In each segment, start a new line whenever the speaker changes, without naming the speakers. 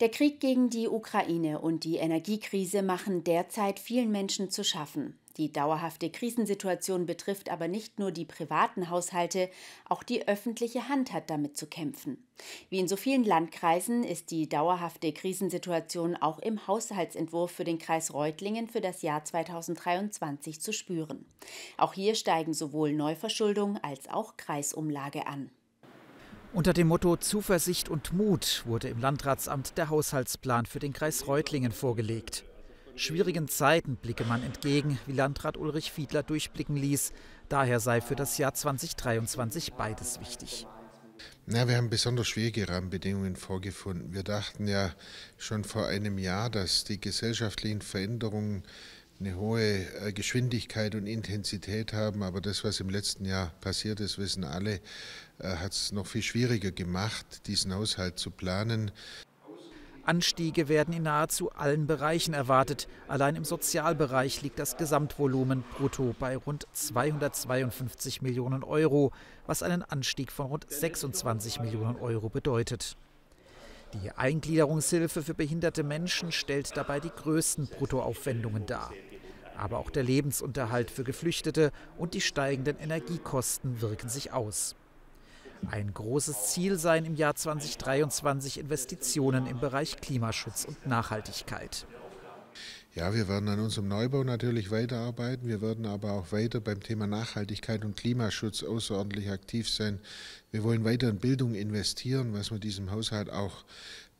Der Krieg gegen die Ukraine und die Energiekrise machen derzeit vielen Menschen zu schaffen. Die dauerhafte Krisensituation betrifft aber nicht nur die privaten Haushalte, auch die öffentliche Hand hat damit zu kämpfen. Wie in so vielen Landkreisen ist die dauerhafte Krisensituation auch im Haushaltsentwurf für den Kreis Reutlingen für das Jahr 2023 zu spüren. Auch hier steigen sowohl Neuverschuldung als auch Kreisumlage an.
Unter dem Motto Zuversicht und Mut wurde im Landratsamt der Haushaltsplan für den Kreis Reutlingen vorgelegt. Schwierigen Zeiten blicke man entgegen, wie Landrat Ulrich Fiedler durchblicken ließ. Daher sei für das Jahr 2023 beides wichtig.
Na, wir haben besonders schwierige Rahmenbedingungen vorgefunden. Wir dachten ja schon vor einem Jahr, dass die gesellschaftlichen Veränderungen eine hohe äh, Geschwindigkeit und Intensität haben. Aber das, was im letzten Jahr passiert ist, wissen alle, äh, hat es noch viel schwieriger gemacht, diesen Haushalt zu planen.
Anstiege werden in nahezu allen Bereichen erwartet. Allein im Sozialbereich liegt das Gesamtvolumen brutto bei rund 252 Millionen Euro, was einen Anstieg von rund 26 Millionen Euro bedeutet. Die Eingliederungshilfe für behinderte Menschen stellt dabei die größten Bruttoaufwendungen dar. Aber auch der Lebensunterhalt für Geflüchtete und die steigenden Energiekosten wirken sich aus. Ein großes Ziel seien im Jahr 2023 Investitionen im Bereich Klimaschutz und Nachhaltigkeit.
Ja, wir werden an unserem Neubau natürlich weiterarbeiten. Wir werden aber auch weiter beim Thema Nachhaltigkeit und Klimaschutz außerordentlich aktiv sein. Wir wollen weiter in Bildung investieren, was man diesem Haushalt auch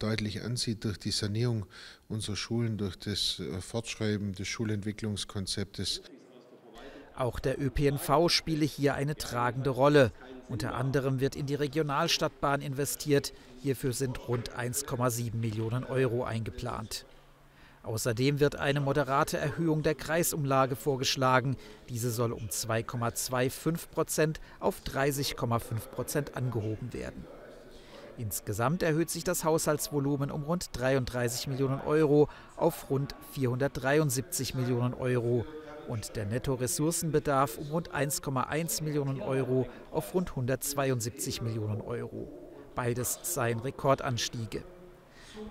deutlich ansieht durch die Sanierung unserer Schulen, durch das äh, Fortschreiben des Schulentwicklungskonzeptes.
Auch der ÖPNV spiele hier eine tragende Rolle. Unter anderem wird in die Regionalstadtbahn investiert. Hierfür sind rund 1,7 Millionen Euro eingeplant. Außerdem wird eine moderate Erhöhung der Kreisumlage vorgeschlagen. Diese soll um 2,25 Prozent auf 30,5 Prozent angehoben werden. Insgesamt erhöht sich das Haushaltsvolumen um rund 33 Millionen Euro auf rund 473 Millionen Euro und der Nettoressourcenbedarf um rund 1,1 Millionen Euro auf rund 172 Millionen Euro. Beides seien Rekordanstiege.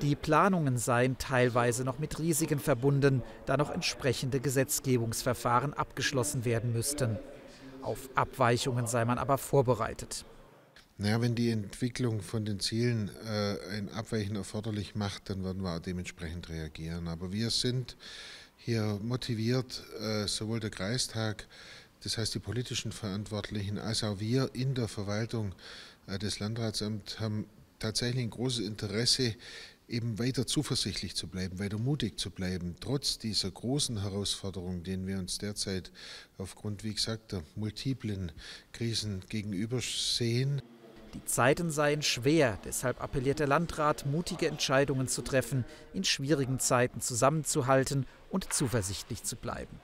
Die Planungen seien teilweise noch mit Risiken verbunden, da noch entsprechende Gesetzgebungsverfahren abgeschlossen werden müssten. Auf Abweichungen sei man aber vorbereitet.
Naja, wenn die Entwicklung von den Zielen äh, ein Abweichen erforderlich macht, dann werden wir auch dementsprechend reagieren. Aber wir sind hier motiviert, äh, sowohl der Kreistag, das heißt die politischen Verantwortlichen, als auch wir in der Verwaltung äh, des Landratsamts haben tatsächlich ein großes Interesse, eben weiter zuversichtlich zu bleiben, weiter mutig zu bleiben, trotz dieser großen Herausforderungen, denen wir uns derzeit aufgrund, wie gesagt, der multiplen Krisen gegenüber sehen.
Die Zeiten seien schwer, deshalb appelliert der Landrat, mutige Entscheidungen zu treffen, in schwierigen Zeiten zusammenzuhalten und zuversichtlich zu bleiben.